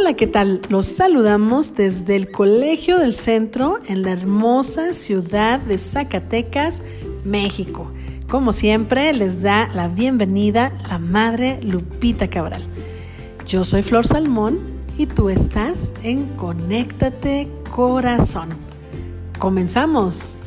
Hola, ¿qué tal? Los saludamos desde el Colegio del Centro en la hermosa ciudad de Zacatecas, México. Como siempre, les da la bienvenida la Madre Lupita Cabral. Yo soy Flor Salmón y tú estás en Conéctate Corazón. Comenzamos.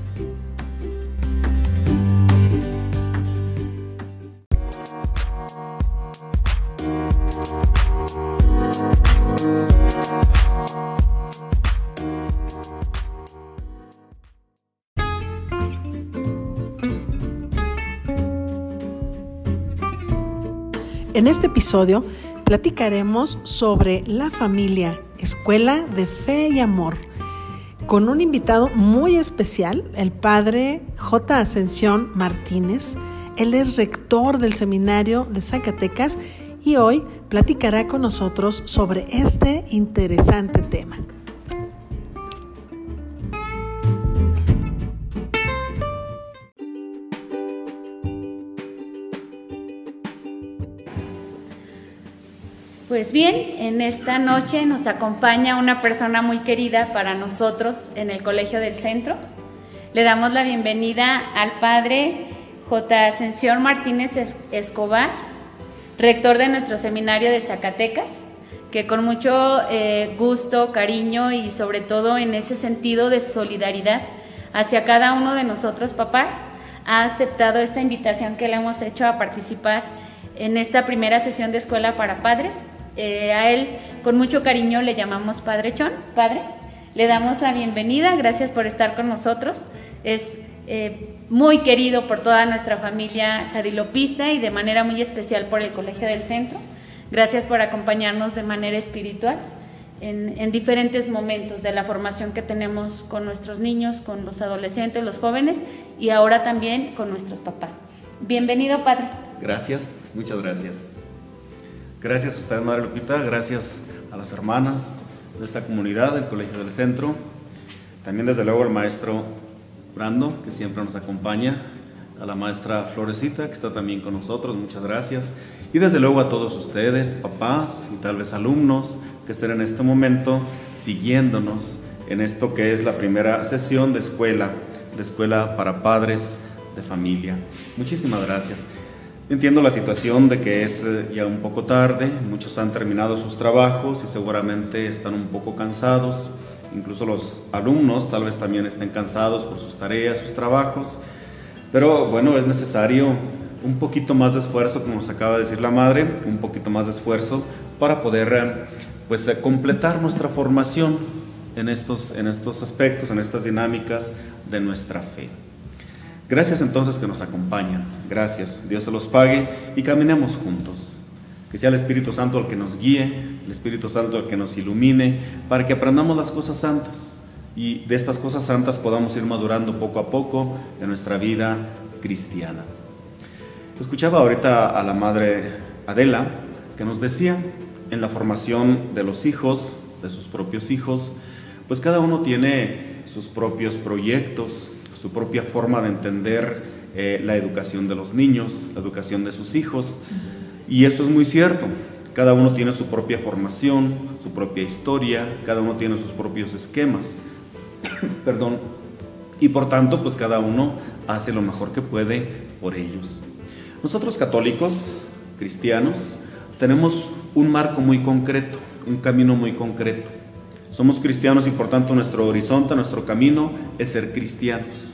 En este episodio platicaremos sobre la familia, escuela de fe y amor, con un invitado muy especial, el padre J. Ascensión Martínez. Él es rector del seminario de Zacatecas y hoy platicará con nosotros sobre este interesante tema. Pues bien, en esta noche nos acompaña una persona muy querida para nosotros en el Colegio del Centro. Le damos la bienvenida al padre J. Ascensión Martínez Escobar, rector de nuestro seminario de Zacatecas, que con mucho eh, gusto, cariño y sobre todo en ese sentido de solidaridad hacia cada uno de nosotros papás, ha aceptado esta invitación que le hemos hecho a participar en esta primera sesión de escuela para padres eh, a él con mucho cariño le llamamos Padre Chon, Padre. Le damos la bienvenida, gracias por estar con nosotros. Es eh, muy querido por toda nuestra familia jadilopista y de manera muy especial por el Colegio del Centro. Gracias por acompañarnos de manera espiritual en, en diferentes momentos de la formación que tenemos con nuestros niños, con los adolescentes, los jóvenes y ahora también con nuestros papás. Bienvenido, Padre. Gracias, muchas gracias. Gracias a usted, Madre Lupita, gracias a las hermanas de esta comunidad del Colegio del Centro, también desde luego al maestro Brando, que siempre nos acompaña, a la maestra Florecita, que está también con nosotros, muchas gracias, y desde luego a todos ustedes, papás y tal vez alumnos que estén en este momento siguiéndonos en esto que es la primera sesión de escuela, de escuela para padres de familia. Muchísimas gracias. Entiendo la situación de que es eh, ya un poco tarde, muchos han terminado sus trabajos y seguramente están un poco cansados, incluso los alumnos tal vez también estén cansados por sus tareas, sus trabajos, pero bueno, es necesario un poquito más de esfuerzo, como nos acaba de decir la madre, un poquito más de esfuerzo para poder eh, pues eh, completar nuestra formación en estos, en estos aspectos, en estas dinámicas de nuestra fe. Gracias entonces que nos acompañan. Gracias. Dios se los pague y caminemos juntos. Que sea el Espíritu Santo el que nos guíe, el Espíritu Santo el que nos ilumine, para que aprendamos las cosas santas y de estas cosas santas podamos ir madurando poco a poco en nuestra vida cristiana. Escuchaba ahorita a la madre Adela que nos decía en la formación de los hijos, de sus propios hijos, pues cada uno tiene sus propios proyectos, su propia forma de entender eh, la educación de los niños, la educación de sus hijos. Y esto es muy cierto. Cada uno tiene su propia formación, su propia historia, cada uno tiene sus propios esquemas. Perdón. Y por tanto, pues cada uno hace lo mejor que puede por ellos. Nosotros católicos, cristianos, tenemos un marco muy concreto, un camino muy concreto. Somos cristianos y por tanto nuestro horizonte, nuestro camino es ser cristianos.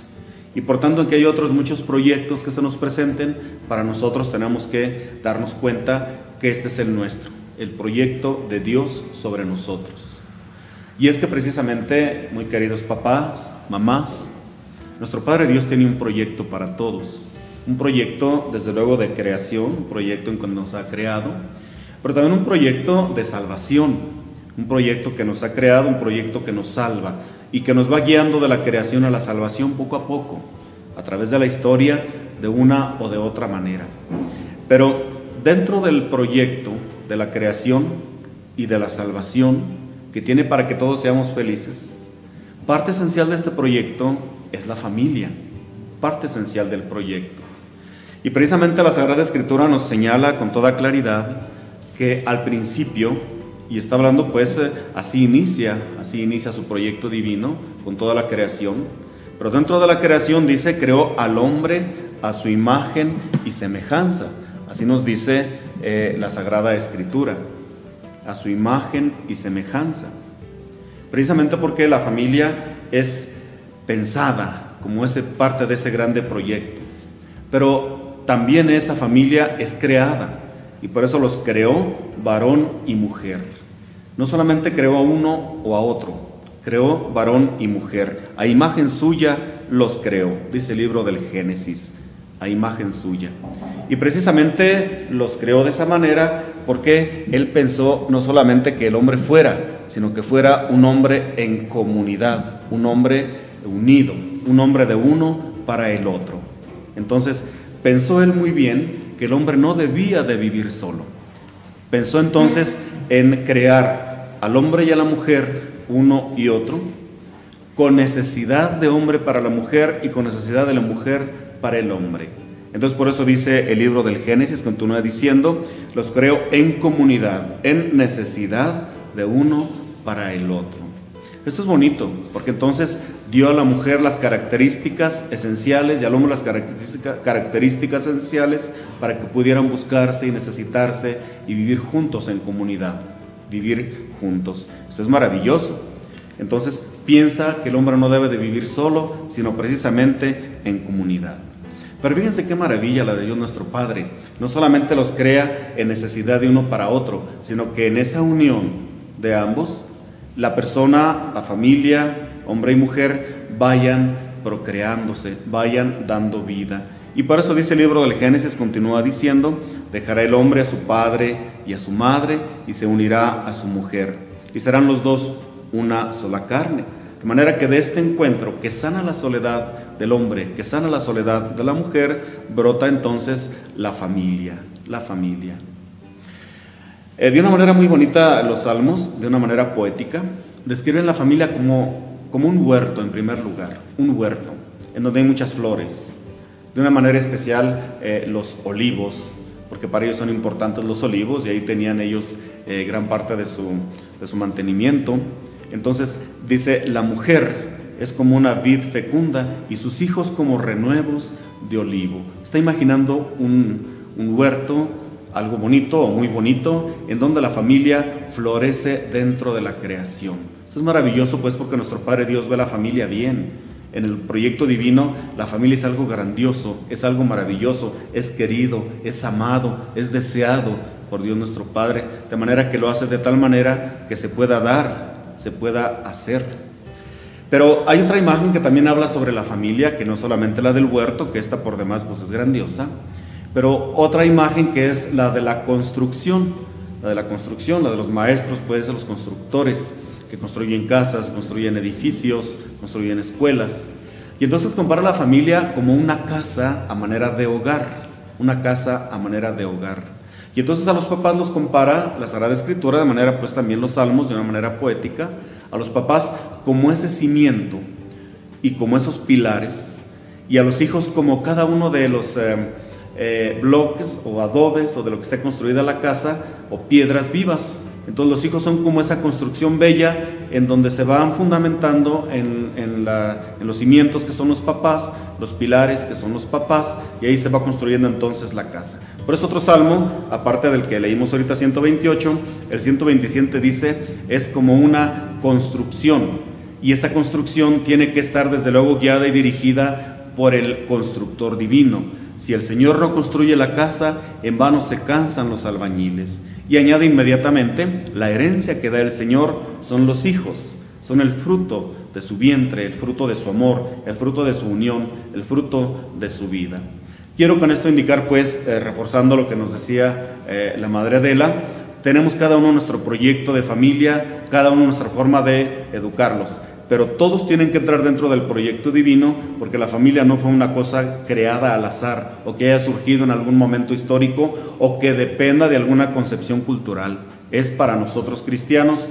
Y por tanto, que hay otros muchos proyectos que se nos presenten, para nosotros tenemos que darnos cuenta que este es el nuestro, el proyecto de Dios sobre nosotros. Y es que precisamente, muy queridos papás, mamás, nuestro Padre Dios tiene un proyecto para todos. Un proyecto, desde luego, de creación, un proyecto en que nos ha creado, pero también un proyecto de salvación, un proyecto que nos ha creado, un proyecto que nos salva, y que nos va guiando de la creación a la salvación poco a poco, a través de la historia de una o de otra manera. Pero dentro del proyecto de la creación y de la salvación que tiene para que todos seamos felices, parte esencial de este proyecto es la familia, parte esencial del proyecto. Y precisamente la Sagrada Escritura nos señala con toda claridad que al principio Y está hablando, pues, eh, así inicia, así inicia su proyecto divino con toda la creación. Pero dentro de la creación dice, creó al hombre a su imagen y semejanza. Así nos dice eh, la Sagrada Escritura, a su imagen y semejanza. Precisamente porque la familia es pensada como ese, parte de ese grande proyecto. Pero también esa familia es creada y por eso los creó varón y mujer. No solamente creó a uno o a otro, creó varón y mujer. A imagen suya los creó, dice el libro del Génesis, a imagen suya. Y precisamente los creó de esa manera porque él pensó no solamente que el hombre fuera, sino que fuera un hombre en comunidad, un hombre unido, un hombre de uno para el otro. Entonces, pensó él muy bien que el hombre no debía de vivir solo. Pensó entonces en crear al hombre y a la mujer uno y otro, con necesidad de hombre para la mujer y con necesidad de la mujer para el hombre. Entonces por eso dice el libro del Génesis, continúa diciendo, los creo en comunidad, en necesidad de uno para el otro. Esto es bonito, porque entonces dio a la mujer las características esenciales y al hombre las características esenciales para que pudieran buscarse y necesitarse y vivir juntos en comunidad, vivir juntos. Esto es maravilloso. Entonces piensa que el hombre no debe de vivir solo, sino precisamente en comunidad. Pero fíjense qué maravilla la de Dios nuestro Padre. No solamente los crea en necesidad de uno para otro, sino que en esa unión de ambos, la persona, la familia, hombre y mujer, vayan procreándose, vayan dando vida. Y por eso dice el libro del Génesis, continúa diciendo, dejará el hombre a su padre y a su madre y se unirá a su mujer. Y serán los dos una sola carne. De manera que de este encuentro que sana la soledad del hombre, que sana la soledad de la mujer, brota entonces la familia, la familia. Eh, de una manera muy bonita los salmos, de una manera poética, describen la familia como como un huerto en primer lugar, un huerto, en donde hay muchas flores. De una manera especial eh, los olivos, porque para ellos son importantes los olivos y ahí tenían ellos eh, gran parte de su, de su mantenimiento. Entonces dice, la mujer es como una vid fecunda y sus hijos como renuevos de olivo. Está imaginando un, un huerto, algo bonito o muy bonito, en donde la familia florece dentro de la creación. Esto es maravilloso pues porque nuestro Padre Dios ve la familia bien. En el proyecto divino la familia es algo grandioso, es algo maravilloso, es querido, es amado, es deseado por Dios nuestro Padre, de manera que lo hace de tal manera que se pueda dar, se pueda hacer. Pero hay otra imagen que también habla sobre la familia, que no solamente la del huerto, que esta por demás pues es grandiosa, pero otra imagen que es la de la construcción, la de la construcción, la de los maestros, pues de los constructores que construyen casas, construyen edificios, construyen escuelas. Y entonces compara la familia como una casa a manera de hogar, una casa a manera de hogar. Y entonces a los papás los compara la Sagrada Escritura, de manera pues también los salmos, de una manera poética, a los papás como ese cimiento y como esos pilares, y a los hijos como cada uno de los eh, eh, bloques o adobes o de lo que esté construida la casa o piedras vivas entonces los hijos son como esa construcción bella en donde se van fundamentando en, los cimientos que son los papás, los pilares que son los papás, y ahí se va construyendo entonces la casa. Por eso otro salmo, aparte del que leímos ahorita 128, el 127 dice, es como una construcción, y esa construcción tiene que estar desde luego guiada y dirigida por el constructor divino. Si el Señor no construye la casa, en vano se cansan los albañiles. Y añade inmediatamente, la herencia que da el Señor son los hijos, son el fruto de su vientre, el fruto de su amor, el fruto de su unión, el fruto de su vida. Quiero con esto indicar, pues, eh, reforzando lo que nos decía eh, la Madre Adela, tenemos cada uno nuestro proyecto de familia, cada uno nuestra forma de educarlos pero todos tienen que entrar dentro del proyecto divino porque la familia no fue una cosa creada al azar o que haya surgido en algún momento histórico o que dependa de alguna concepción cultural. Es para nosotros cristianos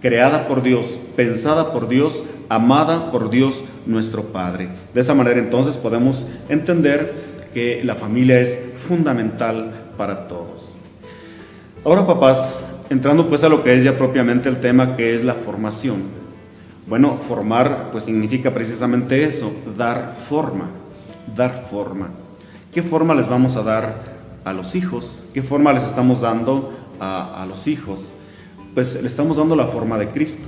creada por Dios, pensada por Dios, amada por Dios nuestro Padre. De esa manera entonces podemos entender que la familia es fundamental para todos. Ahora papás, entrando pues a lo que es ya propiamente el tema que es la formación. Bueno, formar pues significa precisamente eso, dar forma, dar forma. ¿Qué forma les vamos a dar a los hijos? ¿Qué forma les estamos dando a, a los hijos? Pues le estamos dando la forma de Cristo,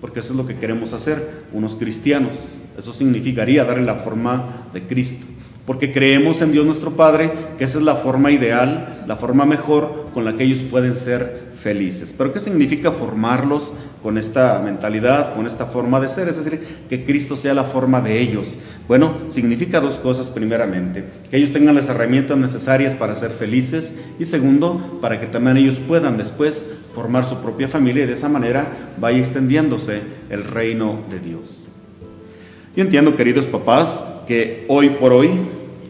porque eso es lo que queremos hacer, unos cristianos. Eso significaría darle la forma de Cristo porque creemos en Dios nuestro Padre, que esa es la forma ideal, la forma mejor con la que ellos pueden ser felices. Pero ¿qué significa formarlos con esta mentalidad, con esta forma de ser? Es decir, que Cristo sea la forma de ellos. Bueno, significa dos cosas primeramente, que ellos tengan las herramientas necesarias para ser felices y segundo, para que también ellos puedan después formar su propia familia y de esa manera vaya extendiéndose el reino de Dios. Yo entiendo, queridos papás, que hoy por hoy,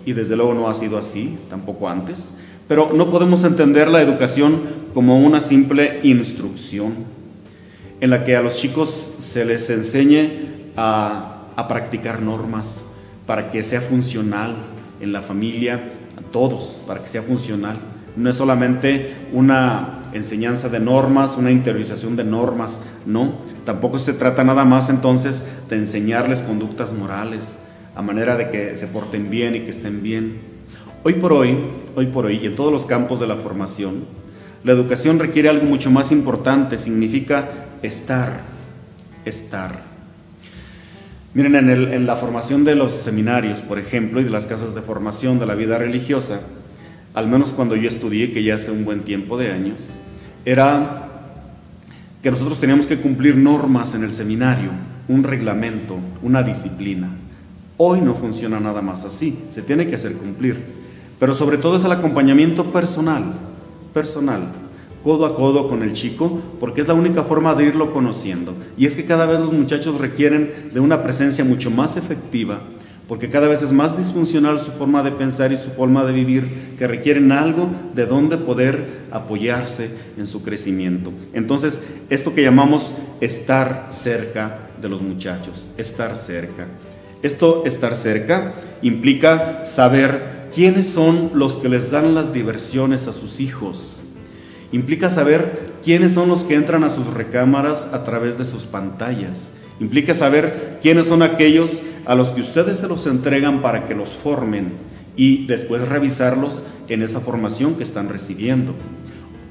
y desde luego no ha sido así, tampoco antes, pero no podemos entender la educación como una simple instrucción en la que a los chicos se les enseñe a, a practicar normas para que sea funcional en la familia, a todos, para que sea funcional. No es solamente una enseñanza de normas, una interiorización de normas, no. Tampoco se trata nada más entonces de enseñarles conductas morales, a manera de que se porten bien y que estén bien. Hoy por hoy, hoy por hoy, y en todos los campos de la formación, la educación requiere algo mucho más importante, significa estar, estar. Miren, en, la formación de los seminarios, por ejemplo, y de las casas de formación de la vida religiosa, al menos cuando yo estudié, que ya hace un buen tiempo de años, era que nosotros teníamos que cumplir normas en el seminario, un reglamento, una disciplina. Hoy no funciona nada más así, se tiene que hacer cumplir. Pero sobre todo es el acompañamiento personal, personal, codo a codo con el chico, porque es la única forma de irlo conociendo. Y es que cada vez los muchachos requieren de una presencia mucho más efectiva, porque cada vez es más disfuncional su forma de pensar y su forma de vivir, que requieren algo de donde poder apoyarse en su crecimiento. Entonces, esto que llamamos estar cerca de los muchachos, estar cerca. Esto, estar cerca, implica saber quiénes son los que les dan las diversiones a sus hijos. Implica saber quiénes son los que entran a sus recámaras a través de sus pantallas. Implica saber quiénes son aquellos a los que ustedes se los entregan para que los formen y después revisarlos en esa formación que están recibiendo.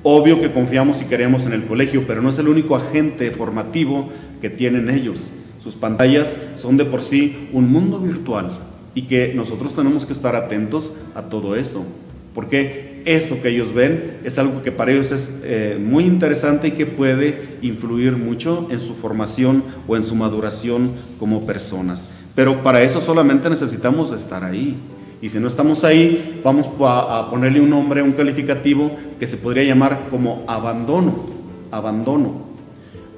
Obvio que confiamos y queremos en el colegio, pero no es el único agente formativo que tienen ellos. Sus pantallas son de por sí un mundo virtual y que nosotros tenemos que estar atentos a todo eso, porque eso que ellos ven es algo que para ellos es eh, muy interesante y que puede influir mucho en su formación o en su maduración como personas. Pero para eso solamente necesitamos estar ahí. Y si no estamos ahí, vamos a, a ponerle un nombre, un calificativo que se podría llamar como abandono. Abandono.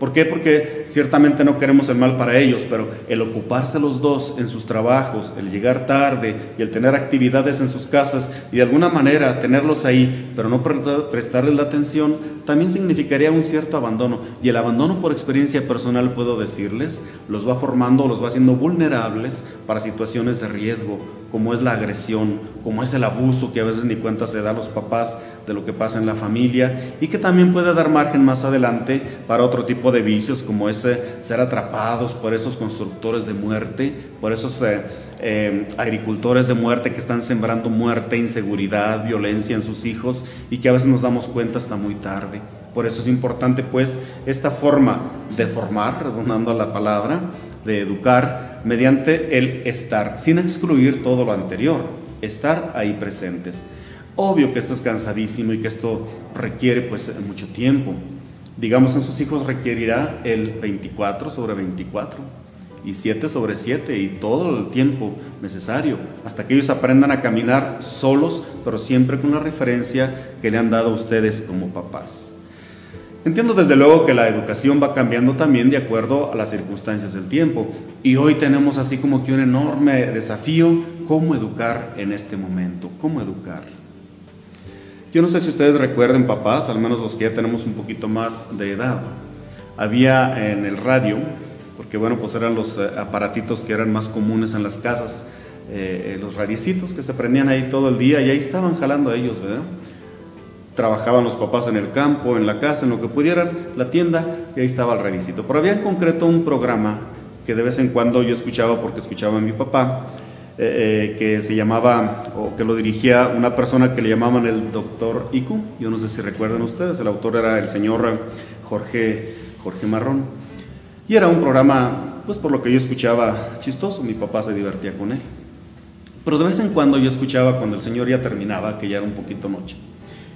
¿Por qué? Porque ciertamente no queremos el mal para ellos, pero el ocuparse los dos en sus trabajos, el llegar tarde y el tener actividades en sus casas y de alguna manera tenerlos ahí, pero no prestarles la atención, también significaría un cierto abandono. Y el abandono por experiencia personal, puedo decirles, los va formando, los va haciendo vulnerables para situaciones de riesgo, como es la agresión, como es el abuso que a veces ni cuenta se da a los papás de lo que pasa en la familia y que también puede dar margen más adelante para otro tipo de vicios como ese ser atrapados por esos constructores de muerte, por esos eh, eh, agricultores de muerte que están sembrando muerte, inseguridad, violencia en sus hijos y que a veces nos damos cuenta hasta muy tarde. Por eso es importante pues esta forma de formar, redundando la palabra, de educar mediante el estar, sin excluir todo lo anterior, estar ahí presentes. Obvio que esto es cansadísimo y que esto requiere pues mucho tiempo. Digamos en sus hijos requerirá el 24 sobre 24 y 7 sobre 7 y todo el tiempo necesario hasta que ellos aprendan a caminar solos, pero siempre con la referencia que le han dado a ustedes como papás. Entiendo desde luego que la educación va cambiando también de acuerdo a las circunstancias del tiempo y hoy tenemos así como que un enorme desafío, cómo educar en este momento, cómo educar. Yo no sé si ustedes recuerden, papás, al menos los que ya tenemos un poquito más de edad, había en el radio, porque bueno, pues eran los eh, aparatitos que eran más comunes en las casas, eh, los radicitos que se prendían ahí todo el día y ahí estaban jalando a ellos, ¿verdad? trabajaban los papás en el campo, en la casa, en lo que pudieran, la tienda, y ahí estaba el redicito. Pero había en concreto un programa que de vez en cuando yo escuchaba porque escuchaba a mi papá, eh, eh, que se llamaba, o que lo dirigía una persona que le llamaban el doctor Iku, yo no sé si recuerdan ustedes, el autor era el señor Jorge, Jorge Marrón, y era un programa, pues por lo que yo escuchaba, chistoso, mi papá se divertía con él. Pero de vez en cuando yo escuchaba cuando el señor ya terminaba, que ya era un poquito noche,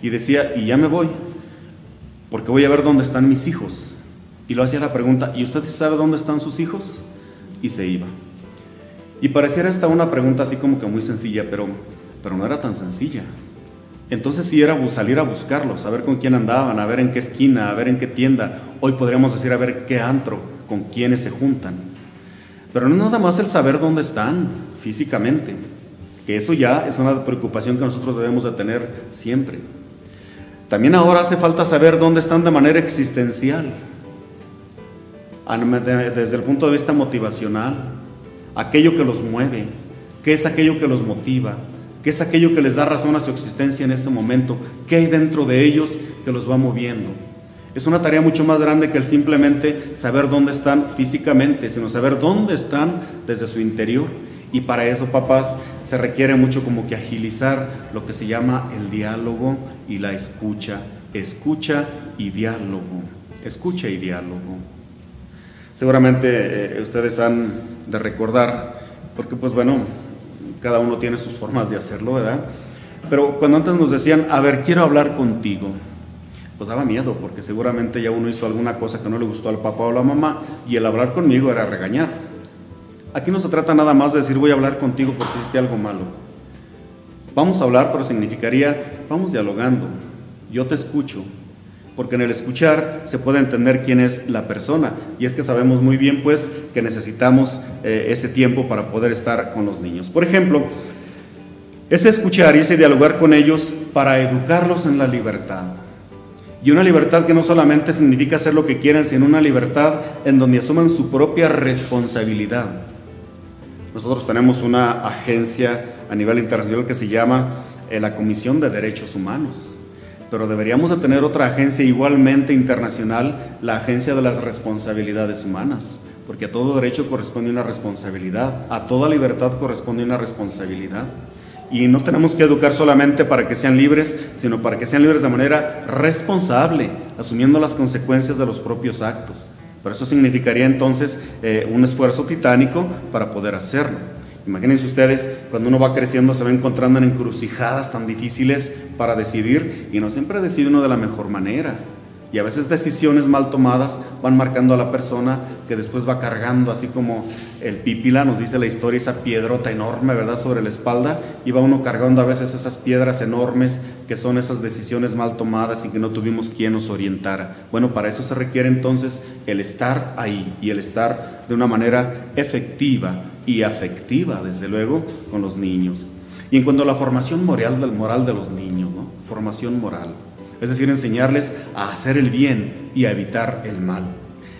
y decía, y ya me voy, porque voy a ver dónde están mis hijos. Y lo hacía la pregunta, ¿y usted sabe dónde están sus hijos? Y se iba. Y pareciera esta una pregunta así como que muy sencilla, pero, pero no era tan sencilla. Entonces sí era salir a buscarlos, a ver con quién andaban, a ver en qué esquina, a ver en qué tienda. Hoy podríamos decir a ver qué antro, con quiénes se juntan. Pero no nada más el saber dónde están físicamente, que eso ya es una preocupación que nosotros debemos de tener siempre. También ahora hace falta saber dónde están de manera existencial desde el punto de vista motivacional, aquello que los mueve, qué es aquello que los motiva, qué es aquello que les da razón a su existencia en ese momento, qué hay dentro de ellos que los va moviendo. Es una tarea mucho más grande que el simplemente saber dónde están físicamente, sino saber dónde están desde su interior. Y para eso, papás, se requiere mucho como que agilizar lo que se llama el diálogo y la escucha. Escucha y diálogo. Escucha y diálogo. Seguramente eh, ustedes han de recordar, porque pues bueno, cada uno tiene sus formas de hacerlo, ¿verdad? Pero cuando antes nos decían, a ver, quiero hablar contigo, pues daba miedo, porque seguramente ya uno hizo alguna cosa que no le gustó al papá o a la mamá, y el hablar conmigo era regañar. Aquí no se trata nada más de decir voy a hablar contigo porque hiciste algo malo. Vamos a hablar, pero significaría, vamos dialogando, yo te escucho, porque en el escuchar se puede entender quién es la persona. Y es que sabemos muy bien, pues, que necesitamos eh, ese tiempo para poder estar con los niños. Por ejemplo, ese escuchar y ese dialogar con ellos para educarlos en la libertad. Y una libertad que no solamente significa hacer lo que quieran, sino una libertad en donde asuman su propia responsabilidad. Nosotros tenemos una agencia a nivel internacional que se llama eh, la Comisión de Derechos Humanos pero deberíamos de tener otra agencia igualmente internacional, la Agencia de las Responsabilidades Humanas, porque a todo derecho corresponde una responsabilidad, a toda libertad corresponde una responsabilidad. Y no tenemos que educar solamente para que sean libres, sino para que sean libres de manera responsable, asumiendo las consecuencias de los propios actos. Pero eso significaría entonces eh, un esfuerzo titánico para poder hacerlo. Imagínense ustedes, cuando uno va creciendo se va encontrando en encrucijadas tan difíciles para decidir y no siempre decide uno de la mejor manera. Y a veces decisiones mal tomadas van marcando a la persona que después va cargando, así como el pípila nos dice la historia, esa piedrota enorme, ¿verdad?, sobre la espalda, y va uno cargando a veces esas piedras enormes que son esas decisiones mal tomadas y que no tuvimos quien nos orientara. Bueno, para eso se requiere entonces el estar ahí y el estar de una manera efectiva y afectiva, desde luego, con los niños. Y en cuanto a la formación moral moral de los niños. Formación moral. Es decir, enseñarles a hacer el bien y a evitar el mal.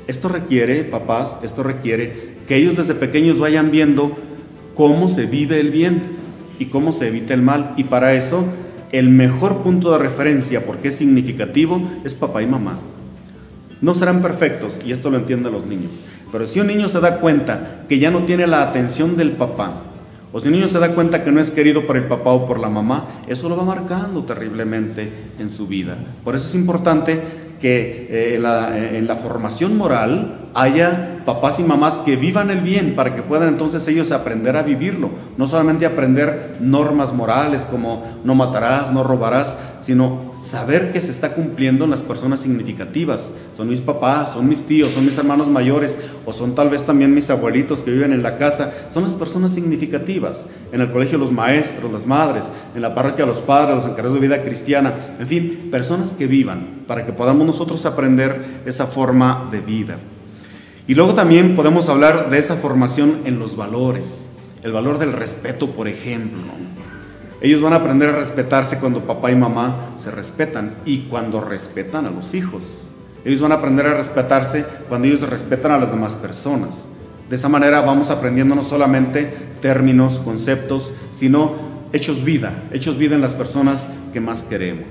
Esto requiere, papás, esto requiere que ellos desde pequeños vayan viendo cómo se vive el bien y cómo se evita el mal. Y para eso, el mejor punto de referencia, porque es significativo, es papá y mamá. No serán perfectos, y esto lo entienden los niños. Pero si un niño se da cuenta que ya no tiene la atención del papá, o si un niño se da cuenta que no es querido por el papá o por la mamá, eso lo va marcando terriblemente en su vida. Por eso es importante que eh, eh, en, la, formación moral haya papás y mamás que vivan el bien para que puedan entonces ellos aprender a vivirlo. No solamente aprender normas morales como no matarás, no robarás, sino saber que se está cumpliendo en las personas significativas. Son mis papás, son mis tíos, son mis hermanos mayores o son tal vez también mis abuelitos que viven en la casa. Son las personas significativas. En el colegio los maestros, las madres, en la parroquia los padres, los encargados de vida cristiana. En fin, personas que vivan para que podamos nosotros aprender esa forma de vida. Y luego también podemos hablar de esa formación en los valores. El valor del respeto, por ejemplo. Ellos van a aprender a respetarse cuando papá y mamá se respetan y cuando respetan a los hijos. Ellos van a aprender a respetarse cuando ellos respetan a las demás personas. De esa manera vamos aprendiendo no solamente términos, conceptos, sino hechos vida, hechos vida en las personas que más queremos.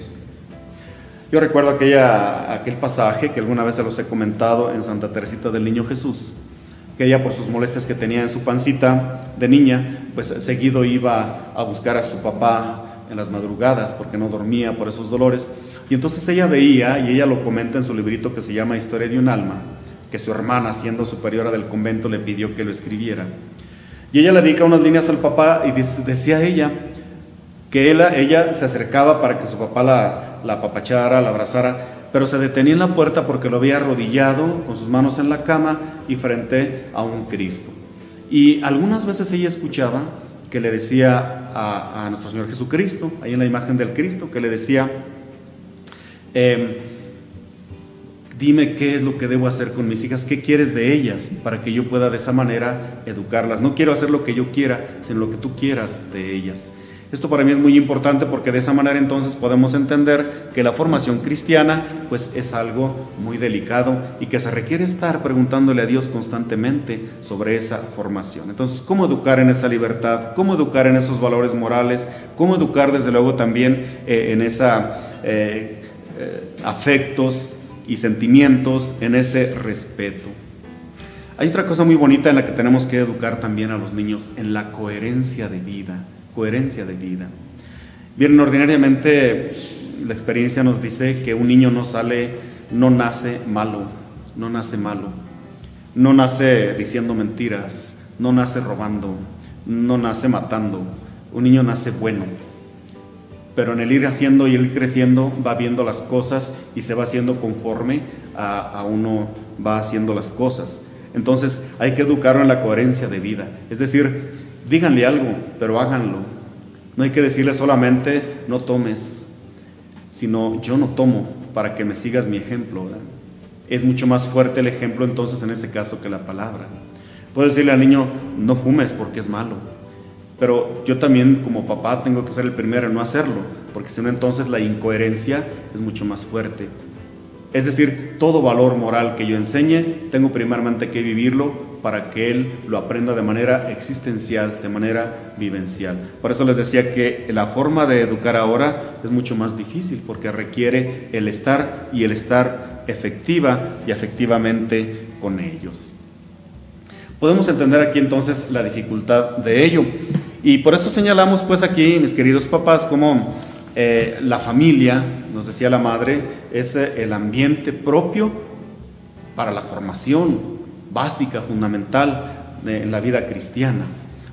Yo recuerdo aquella, aquel pasaje que alguna vez se los he comentado en Santa Teresita del Niño Jesús, que ella por sus molestias que tenía en su pancita de niña, pues seguido iba a buscar a su papá en las madrugadas porque no dormía por esos dolores. Y entonces ella veía, y ella lo comenta en su librito que se llama Historia de un alma, que su hermana, siendo superiora del convento, le pidió que lo escribiera. Y ella le dedica unas líneas al papá y decía ella que ella se acercaba para que su papá la, la apapachara, la abrazara, pero se detenía en la puerta porque lo había arrodillado con sus manos en la cama y frente a un Cristo. Y algunas veces ella escuchaba que le decía a, nuestro Señor Jesucristo, ahí en la imagen del Cristo, que le decía, em, dime qué es lo que debo hacer con mis hijas, qué quieres de ellas, para que yo pueda de esa manera educarlas. No quiero hacer lo que yo quiera, sino lo que tú quieras de ellas. Esto para mí es muy importante porque de esa manera entonces podemos entender que la formación cristiana pues es algo muy delicado y que se requiere estar preguntándole a Dios constantemente sobre esa formación. Entonces, ¿cómo educar en esa libertad? ¿Cómo educar en esos valores morales? ¿Cómo educar desde luego también eh, en esa eh, eh, afectos y sentimientos, en ese respeto? Hay otra cosa muy bonita en la que tenemos que educar también a los niños, en la coherencia de vida coherencia de vida. Bien, ordinariamente la experiencia nos dice que un niño no sale, no nace malo, no nace malo, no nace diciendo mentiras, no nace robando, no nace matando, un niño nace bueno. Pero en el ir haciendo y ir creciendo va viendo las cosas y se va haciendo conforme a, a uno va haciendo las cosas. Entonces hay que educarlo en la coherencia de vida. Es decir, díganle algo, pero háganlo. No hay que decirle solamente, no tomes, sino yo no tomo para que me sigas mi ejemplo. Es mucho más fuerte el ejemplo entonces en ese caso que la palabra. Puedo decirle al niño, no fumes porque es malo. Pero yo también como papá tengo que ser el primero en no hacerlo, porque si no entonces la incoherencia es mucho más fuerte. Es decir, todo valor moral que yo enseñe, tengo primeramente que vivirlo para que él lo aprenda de manera existencial, de manera vivencial. Por eso les decía que la forma de educar ahora es mucho más difícil porque requiere el estar y el estar efectiva y efectivamente con ellos. Podemos entender aquí entonces la dificultad de ello. Y por eso señalamos pues aquí, mis queridos papás, como eh, la familia, nos decía la madre, es eh, el ambiente propio para la formación básica, fundamental en la vida cristiana.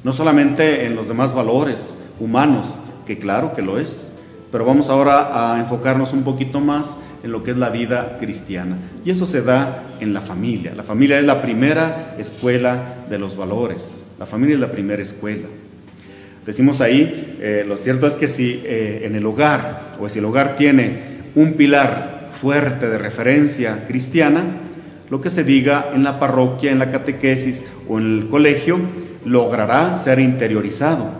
No solamente en los demás valores humanos, que claro que lo es, pero vamos ahora a enfocarnos un poquito más en lo que es la vida cristiana. Y eso se da en la familia. La familia es la primera escuela de los valores. La familia es la primera escuela. Decimos ahí, eh, lo cierto es que si eh, en el hogar, o si el hogar tiene un pilar fuerte de referencia cristiana, lo que se diga en la parroquia, en la catequesis o en el colegio, logrará ser interiorizado,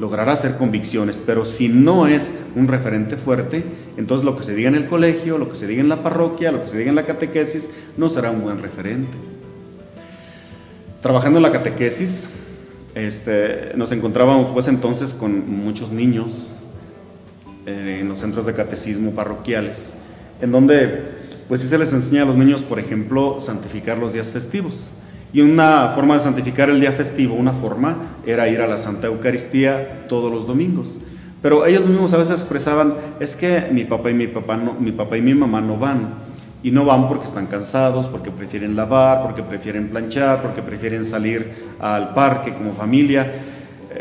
logrará ser convicciones, pero si no es un referente fuerte, entonces lo que se diga en el colegio, lo que se diga en la parroquia, lo que se diga en la catequesis, no será un buen referente. Trabajando en la catequesis, este, nos encontrábamos pues entonces con muchos niños eh, en los centros de catecismo parroquiales, en donde pues sí se les enseña a los niños, por ejemplo, santificar los días festivos. Y una forma de santificar el día festivo, una forma era ir a la Santa Eucaristía todos los domingos. Pero ellos mismos a veces expresaban, es que mi papá y mi papá no, mi papá y mi mamá no van y no van porque están cansados, porque prefieren lavar, porque prefieren planchar, porque prefieren salir al parque como familia.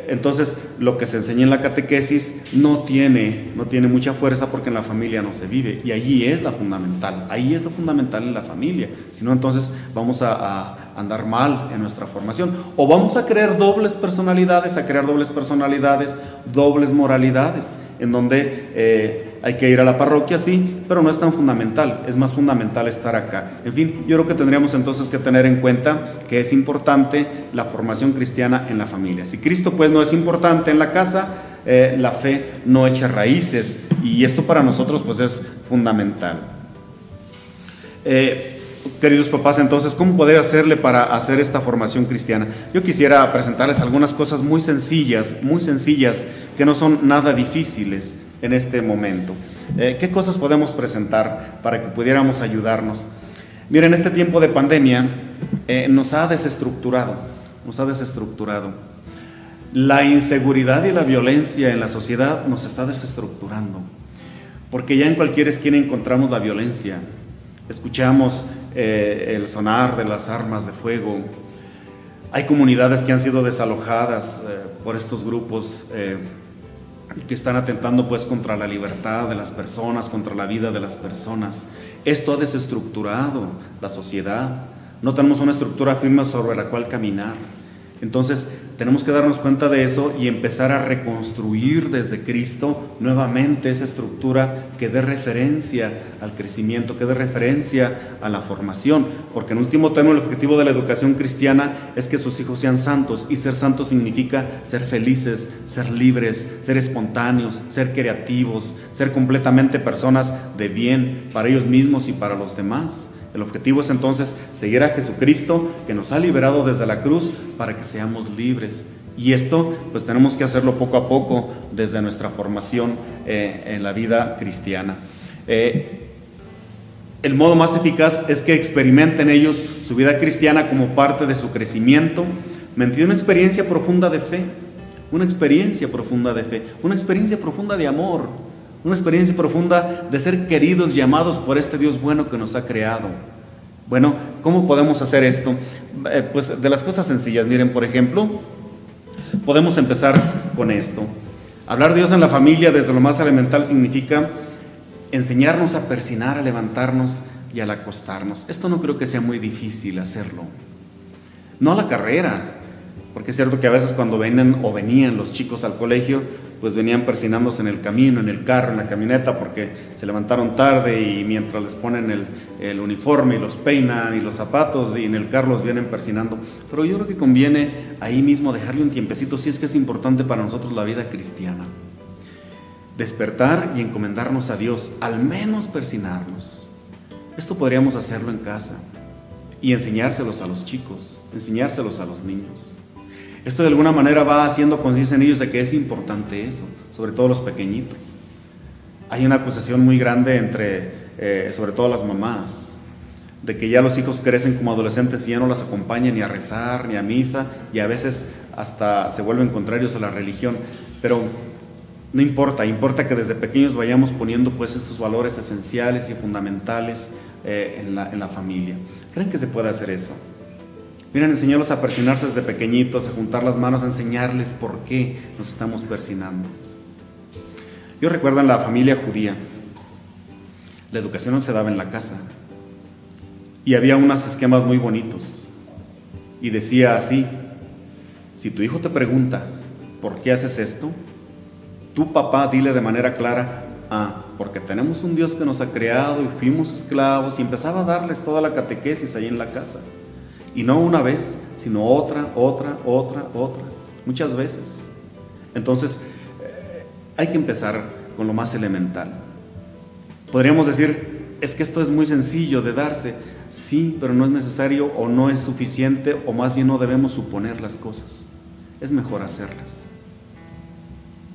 Entonces, lo que se enseña en la catequesis no tiene, no tiene mucha fuerza porque en la familia no se vive. Y allí es la fundamental, ahí es lo fundamental en la familia. Si no, entonces vamos a, andar mal en nuestra formación. O vamos a crear dobles personalidades, a crear dobles personalidades, dobles moralidades, en donde eh, hay que ir a la parroquia, sí, pero no es tan fundamental, es más fundamental estar acá. En fin, yo creo que tendríamos entonces que tener en cuenta que es importante la formación cristiana en la familia. Si Cristo pues no es importante en la casa, eh, la fe no echa raíces y esto para nosotros pues es fundamental. Eh, queridos papás, entonces, ¿cómo poder hacerle para hacer esta formación cristiana? Yo quisiera presentarles algunas cosas muy sencillas, muy sencillas, que no son nada difíciles en este momento. Eh, ¿Qué cosas podemos presentar para que pudiéramos ayudarnos? Miren, este tiempo de pandemia eh, nos ha desestructurado, nos ha desestructurado. La inseguridad y la violencia en la sociedad nos está desestructurando, porque ya en cualquier esquina encontramos la violencia. Escuchamos eh, el sonar de las armas de fuego. Hay comunidades que han sido desalojadas por estos grupos que están atentando pues contra la libertad de las personas, contra la vida de las personas. Esto ha desestructurado la sociedad. No tenemos una estructura firme sobre la cual caminar. Entonces tenemos que darnos cuenta de eso y empezar a reconstruir desde Cristo nuevamente esa estructura que dé referencia al crecimiento, que dé referencia a la formación, porque en último término el objetivo de la educación cristiana es que sus hijos sean santos y ser santos significa ser felices, ser libres, ser espontáneos, ser creativos, ser completamente personas de bien para ellos mismos y para los demás. El objetivo es entonces seguir a Jesucristo que nos ha liberado desde la cruz para que seamos libres. Y esto pues tenemos que hacerlo poco a poco desde nuestra formación eh, en la vida cristiana. Eh, el modo más eficaz es que experimenten ellos su vida cristiana como parte de su crecimiento, mediante una experiencia profunda de fe, una experiencia profunda de fe, una experiencia profunda de amor, una experiencia profunda de ser queridos, llamados por este Dios bueno que nos ha creado. Bueno, ¿cómo podemos hacer esto? Eh, pues de las cosas sencillas, miren, por ejemplo, podemos empezar con esto. Hablar de Dios en la familia desde lo más elemental significa enseñarnos a persinar, a levantarnos y al acostarnos. Esto no creo que sea muy difícil hacerlo. No a la carrera, porque es cierto que a veces cuando vienen o venían los chicos al colegio, pues venían persinándose en el camino, en el carro, en la camioneta, porque se levantaron tarde y mientras les ponen el, uniforme y los peinan y los zapatos y en el carro los vienen persinando. Pero yo creo que conviene ahí mismo dejarle un tiempecito, si es que es importante para nosotros la vida cristiana. Despertar y encomendarnos a Dios, al menos persinarnos. Esto podríamos hacerlo en casa y enseñárselos a los chicos, enseñárselos a los niños. Esto de alguna manera va haciendo conciencia en ellos de que es importante eso, sobre todo los pequeñitos. Hay una acusación muy grande entre, eh, sobre todo las mamás, de que ya los hijos crecen como adolescentes y ya no las acompañan ni a rezar, ni a misa, y a veces hasta se vuelven contrarios a la religión. Pero no importa, importa que desde pequeños vayamos poniendo pues estos valores esenciales y fundamentales eh, en, la, en la familia. ¿Creen que se puede hacer eso? Miren, enseñarlos a persinarse desde pequeñitos, a juntar las manos, a enseñarles por qué nos estamos persinando. Yo recuerdo en la familia judía, la educación no se daba en la casa. Y había unos esquemas muy bonitos. Y decía así, si tu hijo te pregunta, ¿por qué haces esto? Tu papá dile de manera clara, ah, porque tenemos un Dios que nos ha creado y fuimos esclavos y empezaba a darles toda la catequesis ahí en la casa. Y no una vez, sino otra, otra, otra, otra, muchas veces. Entonces, eh, hay que empezar con lo más elemental. Podríamos decir, es que esto es muy sencillo de darse. Sí, pero no es necesario o no es suficiente o más bien no debemos suponer las cosas. Es mejor hacerlas.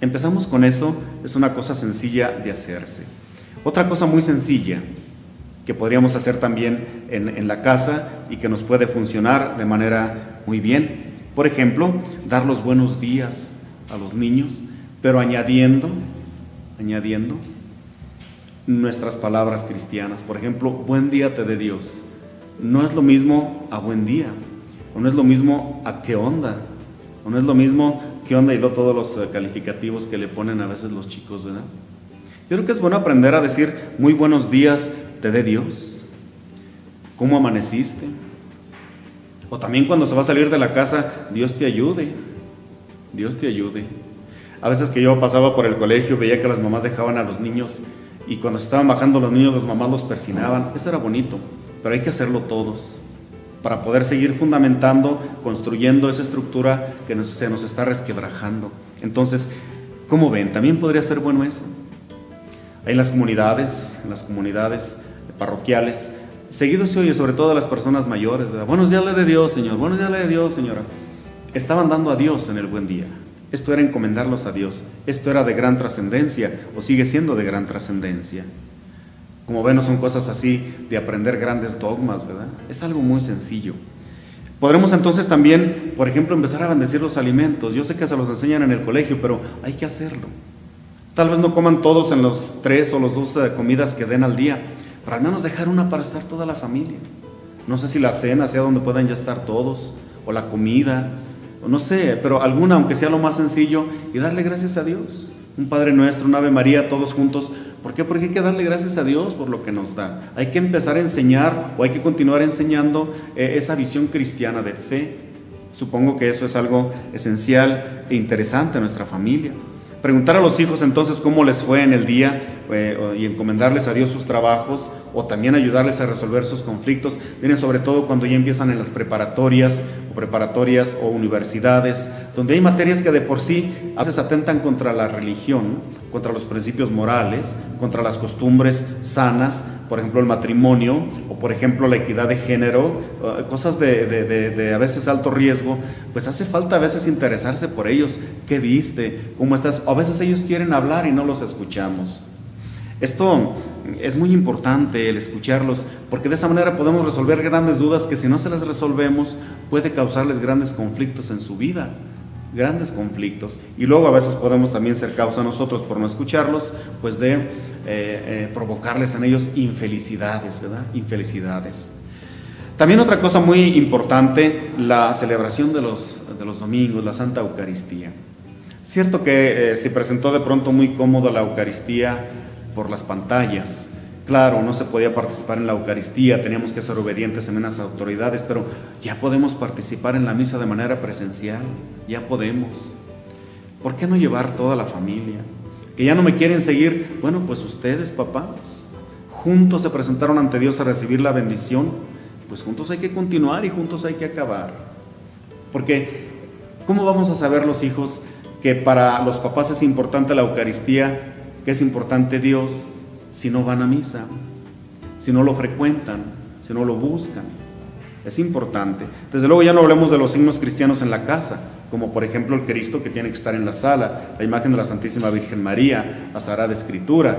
Empezamos con eso, es una cosa sencilla de hacerse. Otra cosa muy sencilla que podríamos hacer también en, la casa y que nos puede funcionar de manera muy bien. Por ejemplo, dar los buenos días a los niños, pero añadiendo, añadiendo nuestras palabras cristianas. Por ejemplo, buen día te dé Dios. No es lo mismo a buen día, o no es lo mismo a qué onda, o no es lo mismo qué onda y lo todos los eh, calificativos que le ponen a veces los chicos, ¿verdad? Yo creo que es bueno aprender a decir muy buenos días te dé Dios. ¿Cómo amaneciste? O también cuando se va a salir de la casa, Dios te ayude. Dios te ayude. A veces que yo pasaba por el colegio, veía que las mamás dejaban a los niños y cuando se estaban bajando los niños, las mamás los persinaban. Eso era bonito, pero hay que hacerlo todos para poder seguir fundamentando, construyendo esa estructura que se nos está resquebrajando. Entonces, ¿cómo ven? También podría ser bueno eso. Hay en las comunidades, en las comunidades parroquiales, seguido se oye sobre todo a las personas mayores, Buenos días le de Dios, Señor, buenos días le de Dios, Señora. Estaban dando a Dios en el buen día. Esto era encomendarlos a Dios. Esto era de gran trascendencia o sigue siendo de gran trascendencia. Como ven, no son cosas así de aprender grandes dogmas, ¿verdad? Es algo muy sencillo. Podremos entonces también, por ejemplo, empezar a bendecir los alimentos. Yo sé que se los enseñan en el colegio, pero hay que hacerlo. Tal vez no coman todos en los tres o los dos eh, comidas que den al día, pero al menos dejar una para estar toda la familia. No sé si la cena sea donde puedan ya estar todos, o la comida, no sé, pero alguna, aunque sea lo más sencillo, y darle gracias a Dios. Un Padre Nuestro, un Ave María, todos juntos. ¿Por qué? Porque hay que darle gracias a Dios por lo que nos da. Hay que empezar a enseñar o hay que continuar enseñando eh, esa visión cristiana de fe. Supongo que eso es algo esencial e interesante en nuestra familia. Preguntar a los hijos entonces cómo les fue en el día eh, y encomendarles a Dios sus trabajos o también ayudarles a resolver sus conflictos, viene sobre todo cuando ya empiezan en las preparatorias o preparatorias o universidades, donde hay materias que de por sí a veces atentan contra la religión, contra los principios morales, contra las costumbres sanas, por ejemplo el matrimonio o por ejemplo la equidad de género, cosas de, de, a veces alto riesgo, pues hace falta a veces interesarse por ellos, qué viste, cómo estás, a veces ellos quieren hablar y no los escuchamos. Esto es muy importante el escucharlos, porque de esa manera podemos resolver grandes dudas que si no se las resolvemos puede causarles grandes conflictos en su vida grandes conflictos y luego a veces podemos también ser causa nosotros por no escucharlos, pues de eh, eh, provocarles en ellos infelicidades, ¿verdad? Infelicidades. También otra cosa muy importante, la celebración de los, de los domingos, la Santa Eucaristía. Cierto que eh, se presentó de pronto muy cómodo la Eucaristía por las pantallas, Claro, no se podía participar en la Eucaristía, teníamos que ser obedientes en unas autoridades, pero ya podemos participar en la misa de manera presencial, ya podemos. ¿Por qué no llevar toda la familia? Que ya no me quieren seguir, bueno, pues ustedes, papás, juntos se presentaron ante Dios a recibir la bendición, pues juntos hay que continuar y juntos hay que acabar. Porque, ¿cómo vamos a saber los hijos que para los papás es importante la Eucaristía, que es importante Dios? si no van a misa, si no lo frecuentan, si no lo buscan. Es importante. Desde luego ya no hablemos de los signos cristianos en la casa, como por ejemplo el Cristo que tiene que estar en la sala, la imagen de la Santísima Virgen María, la Sagrada Escritura,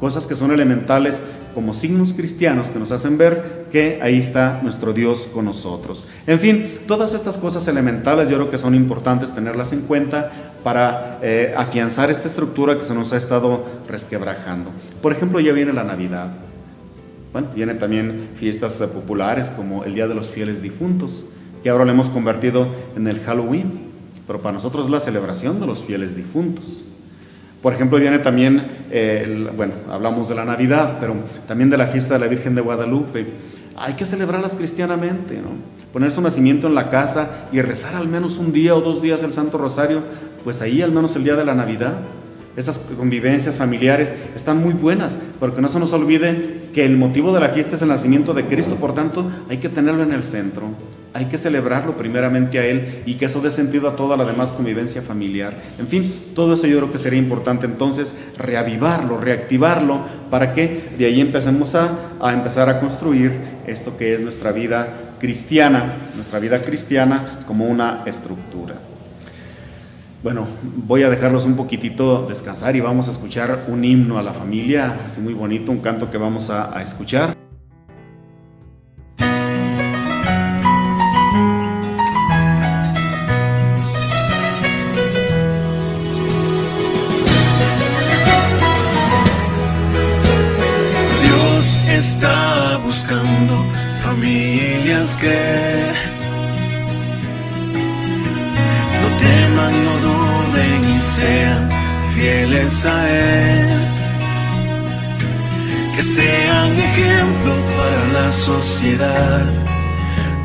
cosas que son elementales como signos cristianos que nos hacen ver que ahí está nuestro Dios con nosotros. En fin, todas estas cosas elementales yo creo que son importantes tenerlas en cuenta para eh, afianzar esta estructura que se nos ha estado resquebrajando. Por ejemplo, ya viene la Navidad. Bueno, vienen también fiestas eh, populares como el Día de los Fieles Difuntos, que ahora lo hemos convertido en el Halloween, pero para nosotros es la celebración de los fieles difuntos. Por ejemplo, viene también, eh, bueno, hablamos de la Navidad, pero también de la fiesta de la Virgen de Guadalupe. Hay que celebrarlas cristianamente, ¿no? Poner su nacimiento en la casa y rezar al menos un día o dos días el Santo Rosario, pues ahí al menos el día de la Navidad. Esas convivencias familiares están muy buenas, pero que no se nos olvide que el motivo de la fiesta es el nacimiento de Cristo, por tanto hay que tenerlo en el centro. Hay que celebrarlo primeramente a Él y que eso dé sentido a toda la demás convivencia familiar. En fin, todo eso yo creo que sería importante entonces reavivarlo, reactivarlo, para que de ahí empecemos a, a empezar a construir esto que es nuestra vida cristiana, nuestra vida cristiana como una estructura. Bueno, voy a dejarlos un poquitito descansar y vamos a escuchar un himno a la familia, así muy bonito, un canto que vamos a, a escuchar.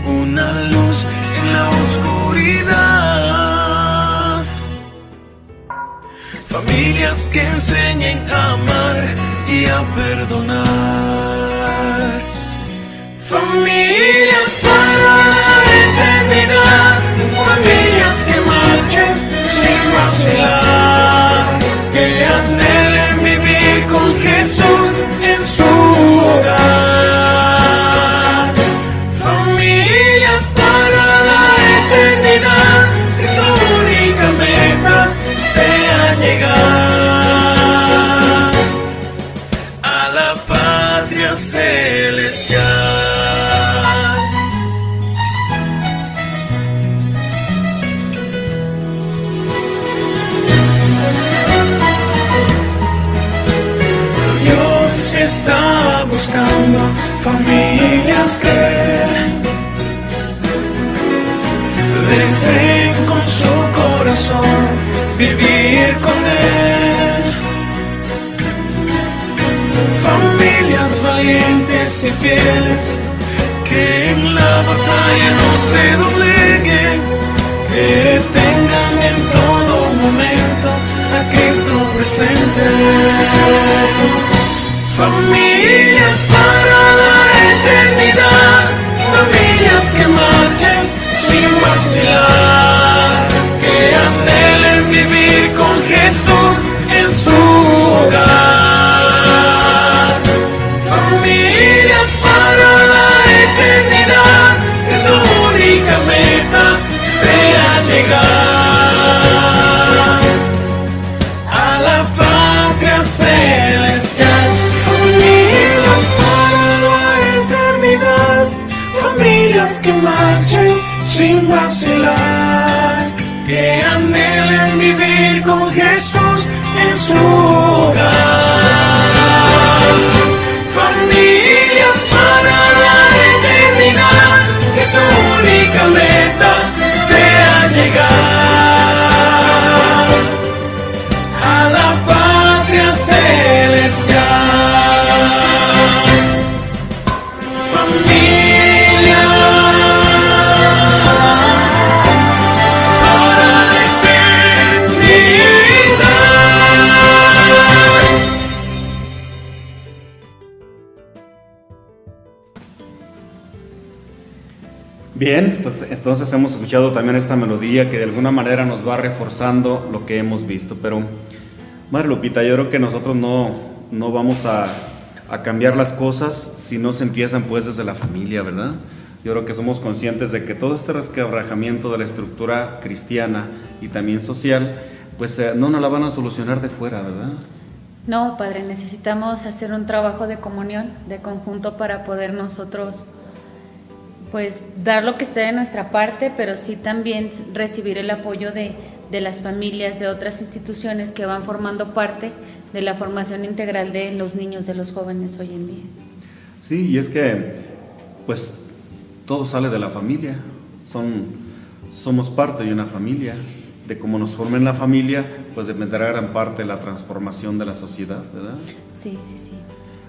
Una luz en la oscuridad. Familias que enseñen a amar y a perdonar Familias para la eternidad, familias que marchen sin vacilar, buscando familias que deseen con su corazón vivir con Él. Familias valientes y fieles que en la batalla no se dobleguen, que tengan en todo momento a Cristo presente. Familias para la eternidad, familias que marchen sin vacilar, que anhelen vivir con Jesús en su hogar. Familias para la eternidad, que su única meta sea llegar que marchen sin vacilar, que anhelen vivir con Jesús en su entonces hemos escuchado también esta melodía que de alguna manera nos va reforzando lo que hemos visto. Pero, Madre Lupita, yo creo que nosotros no, no vamos a, cambiar las cosas si no se empiezan pues desde la familia, ¿verdad? Yo creo que somos conscientes de que todo este resquebrajamiento de la estructura cristiana y también social, pues eh, no nos la van a solucionar de fuera, ¿verdad? No, Padre, necesitamos hacer un trabajo de comunión, de conjunto para poder nosotros pues dar lo que esté de nuestra parte, pero sí también recibir el apoyo de, de las familias, de otras instituciones que van formando parte de la formación integral de los niños, de los jóvenes hoy en día. Sí, y es que, pues, todo sale de la familia. Son, somos parte de una familia. De cómo nos formen la familia, pues dependerá gran parte de la transformación de la sociedad, ¿verdad? Sí, sí, sí.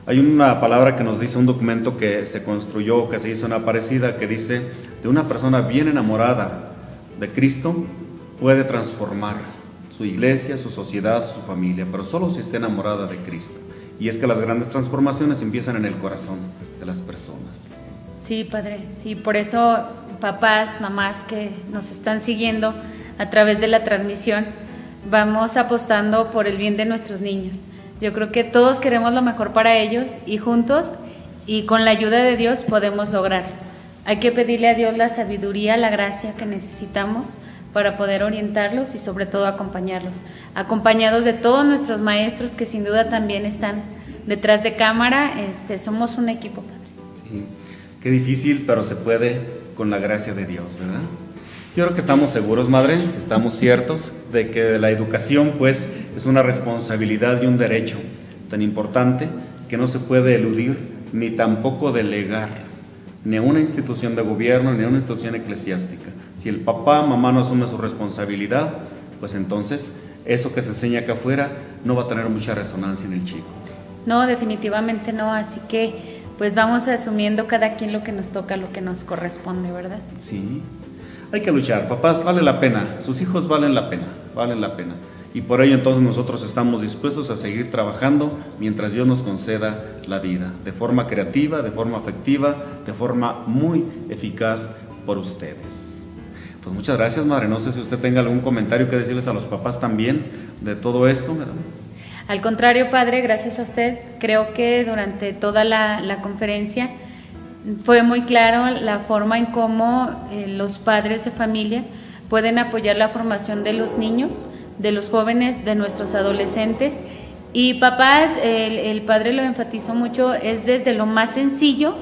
Hay una palabra que nos dice un documento que se construyó, que se hizo en Aparecida, que dice, de una persona bien enamorada de Cristo puede transformar su iglesia, su sociedad, su familia, pero solo si está enamorada de Cristo. Y es que las grandes transformaciones empiezan en el corazón de las personas. Sí, Padre, sí, por eso papás, mamás que nos están siguiendo a través de la transmisión, vamos apostando por el bien de nuestros niños. Yo creo que todos queremos lo mejor para ellos y juntos y con la ayuda de Dios podemos lograr. Hay que pedirle a Dios la sabiduría, la gracia que necesitamos para poder orientarlos y sobre todo acompañarlos. Acompañados de todos nuestros maestros que sin duda también están detrás de cámara, este, somos un equipo, Padre. Sí. Qué difícil, pero se puede con la gracia de Dios, ¿verdad? Yo creo que estamos seguros, madre, estamos ciertos de que la educación, pues, es una responsabilidad y un derecho tan importante que no se puede eludir ni tampoco delegar ni a una institución de gobierno ni a una institución eclesiástica. Si el papá, mamá no asume su responsabilidad, pues entonces eso que se enseña acá afuera no va a tener mucha resonancia en el chico. No, definitivamente no, así que pues vamos asumiendo cada quien lo que nos toca, lo que nos corresponde, ¿verdad? Sí, hay que luchar. Papás, vale la pena. Sus hijos valen la pena, valen la pena. Y por ello entonces nosotros estamos dispuestos a seguir trabajando mientras Dios nos conceda la vida, de forma creativa, de forma afectiva, de forma muy eficaz por ustedes. Pues muchas gracias, madre. No sé si usted tenga algún comentario que decirles a los papás también de todo esto. Al contrario, padre, gracias a usted. Creo que durante toda la, la conferencia fue muy claro la forma en cómo eh, los padres de familia pueden apoyar la formación de los niños, de los jóvenes, de nuestros adolescentes. Y papás, el, el padre lo enfatizó mucho, es desde lo más sencillo,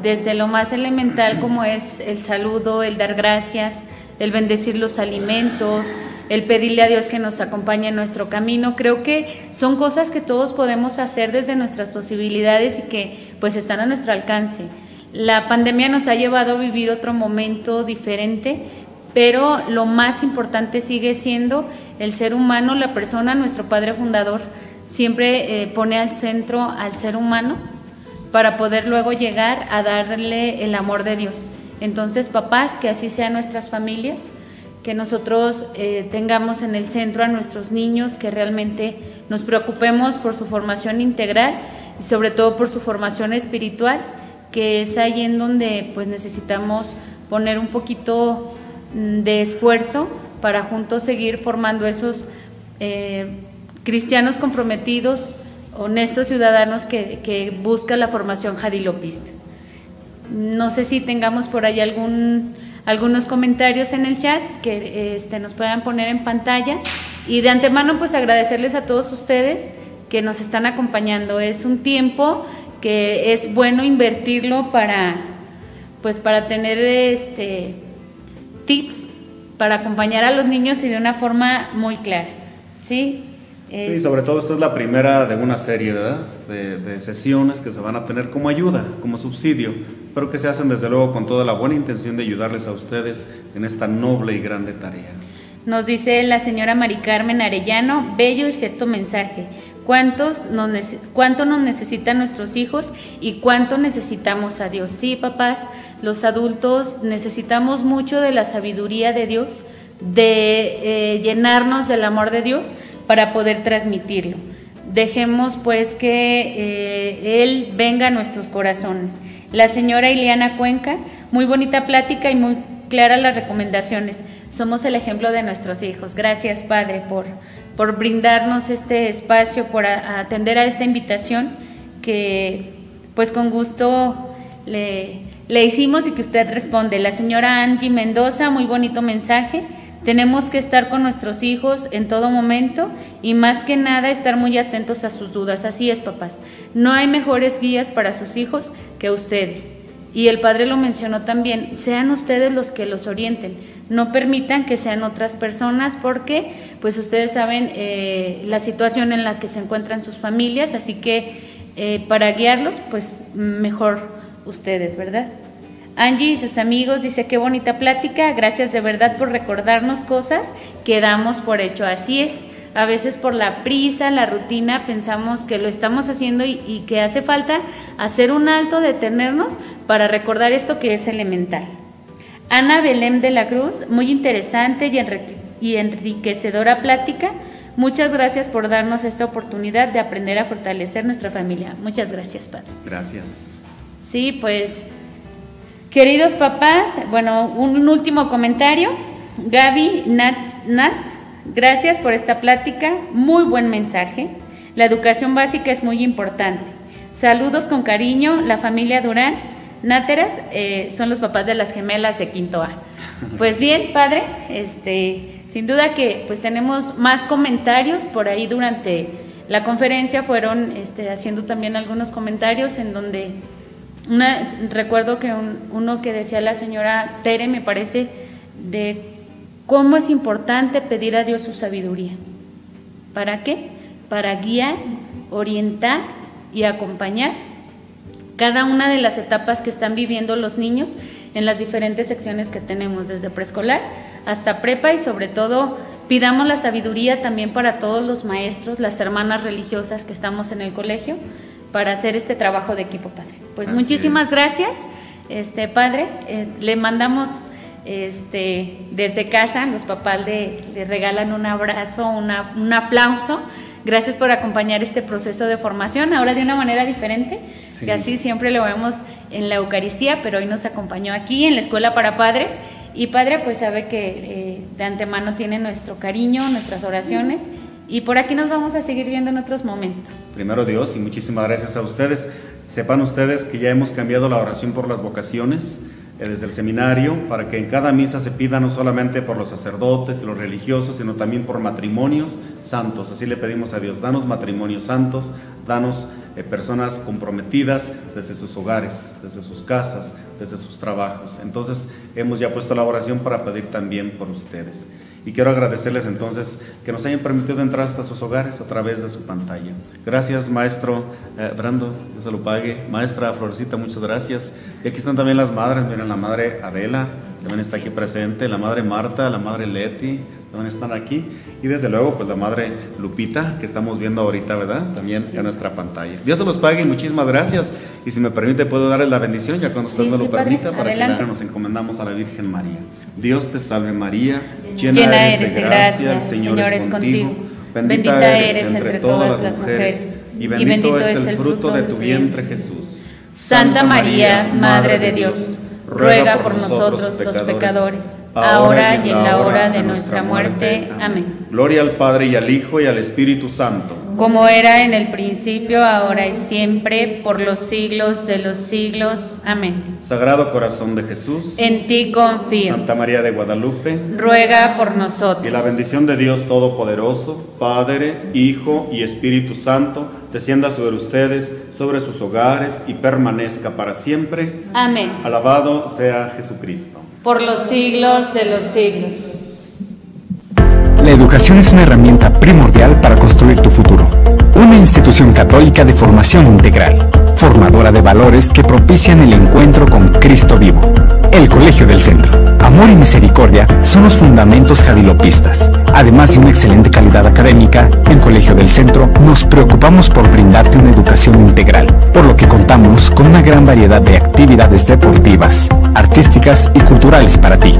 desde lo más elemental como es el saludo, el dar gracias, el bendecir los alimentos, el pedirle a Dios que nos acompañe en nuestro camino. Creo que son cosas que todos podemos hacer desde nuestras posibilidades y que pues están a nuestro alcance. La pandemia nos ha llevado a vivir otro momento diferente, pero lo más importante sigue siendo el ser humano, la persona, nuestro Padre Fundador, siempre eh, pone al centro al ser humano para poder luego llegar a darle el amor de Dios. Entonces, papás, que así sean nuestras familias, que nosotros eh, tengamos en el centro a nuestros niños, que realmente nos preocupemos por su formación integral y sobre todo por su formación espiritual, que es ahí en donde pues necesitamos poner un poquito mm, de esfuerzo para juntos seguir formando esos eh, cristianos comprometidos, honestos ciudadanos que, que buscan la formación jadilopista. No sé si tengamos por ahí algún, algunos comentarios en el chat que este, nos puedan poner en pantalla y de antemano pues agradecerles a todos ustedes que nos están acompañando. Es un tiempo que es bueno invertirlo para pues para tener este tips para acompañar a los niños y de una forma muy clara. ¿Sí? Sí, sobre todo esta es la primera de una serie ¿verdad? De, sesiones que se van a tener como ayuda, como subsidio, pero que se hacen desde luego con toda la buena intención de ayudarles a ustedes en esta noble y grande tarea. Nos dice la señora Mari Carmen Arellano, bello y cierto mensaje. ¿Cuántos nos ¿Cuánto nos necesitan nuestros hijos y cuánto necesitamos a Dios? Sí, papás, los adultos necesitamos mucho de la sabiduría de Dios, de eh, llenarnos del amor de Dios, para poder transmitirlo. Dejemos pues que eh, Él venga a nuestros corazones. La señora Ileana Cuenca, muy bonita plática y muy claras las recomendaciones. Somos el ejemplo de nuestros hijos. Gracias Padre por, por brindarnos este espacio, por atender a esta invitación que pues con gusto le, le hicimos y que usted responde. La señora Angie Mendoza, muy bonito mensaje. Tenemos que estar con nuestros hijos en todo momento y más que nada estar muy atentos a sus dudas. Así es, papás. No hay mejores guías para sus hijos que ustedes. Y el padre lo mencionó también, sean ustedes los que los orienten, no permitan que sean otras personas porque pues ustedes saben eh, la situación en la que se encuentran sus familias, así que eh, para guiarlos pues mejor ustedes, ¿verdad? Angie y sus amigos dice, qué bonita plática, gracias de verdad por recordarnos cosas que damos por hecho. Así es, a veces por la prisa, la rutina, pensamos que lo estamos haciendo y, que hace falta hacer un alto, detenernos para recordar esto que es elemental. Ana Belém de la Cruz, muy interesante y enriquecedora plática. Muchas gracias por darnos esta oportunidad de aprender a fortalecer nuestra familia. Muchas gracias, Padre. Gracias. Sí, pues Queridos papás, bueno, un último comentario. Gaby Nats, gracias por esta plática, muy buen mensaje. La educación básica es muy importante. Saludos con cariño, la familia Durán. Náteras eh, son los papás de las gemelas de Quinto A. Pues bien, padre, este, sin duda que pues tenemos más comentarios por ahí durante la conferencia fueron este, haciendo también algunos comentarios en donde recuerdo que uno que decía la señora Tere, me parece, de cómo es importante pedir a Dios su sabiduría. ¿Para qué? Para guiar, orientar y acompañar cada una de las etapas que están viviendo los niños en las diferentes secciones que tenemos, desde preescolar hasta prepa y sobre todo pidamos la sabiduría también para todos los maestros, las hermanas religiosas que estamos en el colegio, para hacer este trabajo de equipo, Padre. Pues muchísimas gracias, este Padre. Eh, le mandamos este, desde casa, los papás le, le regalan un abrazo, un aplauso. Gracias por acompañar este proceso de formación, ahora de una manera diferente, que así siempre lo vemos en la Eucaristía, pero hoy nos acompañó aquí en la Escuela para Padres. Y Padre, pues sabe que eh, de antemano tiene nuestro cariño, nuestras oraciones. Y por aquí nos vamos a seguir viendo en otros momentos. Primero Dios y muchísimas gracias a ustedes. Sepan ustedes que ya hemos cambiado la oración por las vocaciones desde el seminario para que en cada misa se pida no solamente por los sacerdotes y los religiosos, sino también por matrimonios santos. Así le pedimos a Dios, danos matrimonios santos, danos eh, personas comprometidas desde sus hogares, desde sus casas, desde sus trabajos. Entonces hemos ya puesto la oración para pedir también por ustedes. Y quiero agradecerles entonces que nos hayan permitido entrar hasta sus hogares a través de su pantalla. Gracias, maestro eh, Brando, Dios se lo pague. Maestra Florecita, muchas gracias. Y aquí están también las madres, miren la madre Adela, también está aquí presente, la madre Marta, la madre Leti, también están aquí. Y desde luego, pues la madre Lupita, que estamos viendo ahorita, ¿verdad? También en nuestra pantalla. Dios se los pague y muchísimas gracias. Y si me permite, puedo darles la bendición ya cuando usted Sí, me lo sí, padre. permita, para Adelante. que nos encomendamos a la Virgen María. Dios te salve María, Llena eres de gracia, el Señor es contigo. Bendita eres entre todas las mujeres, y bendito es el fruto de tu vientre Jesús. Santa María, Madre de Dios, ruega por nosotros los pecadores, ahora y en la hora de nuestra muerte. Amén. Gloria al Padre y al Hijo y al Espíritu Santo. Como era en el principio, ahora y siempre, por los siglos de los siglos. Amén. Sagrado Corazón de Jesús, En ti confío. Santa María de Guadalupe, Ruega por y la nosotros. bendición de Dios Todopoderoso, Padre, Hijo y Espíritu Santo, descienda sobre ustedes, sobre sus hogares y permanezca para siempre. Amén. Alabado sea Jesucristo. Por los siglos de los siglos. La educación es una herramienta primordial para construir tu futuro. Una institución católica de formación integral, formadora de valores que propician el encuentro con Cristo vivo. El Colegio del Centro. Amor y misericordia son los fundamentos jadilopistas. Además de una excelente calidad académica, en Colegio del Centro nos preocupamos por brindarte una educación integral, por lo que contamos con una gran variedad de actividades deportivas, artísticas y culturales para ti.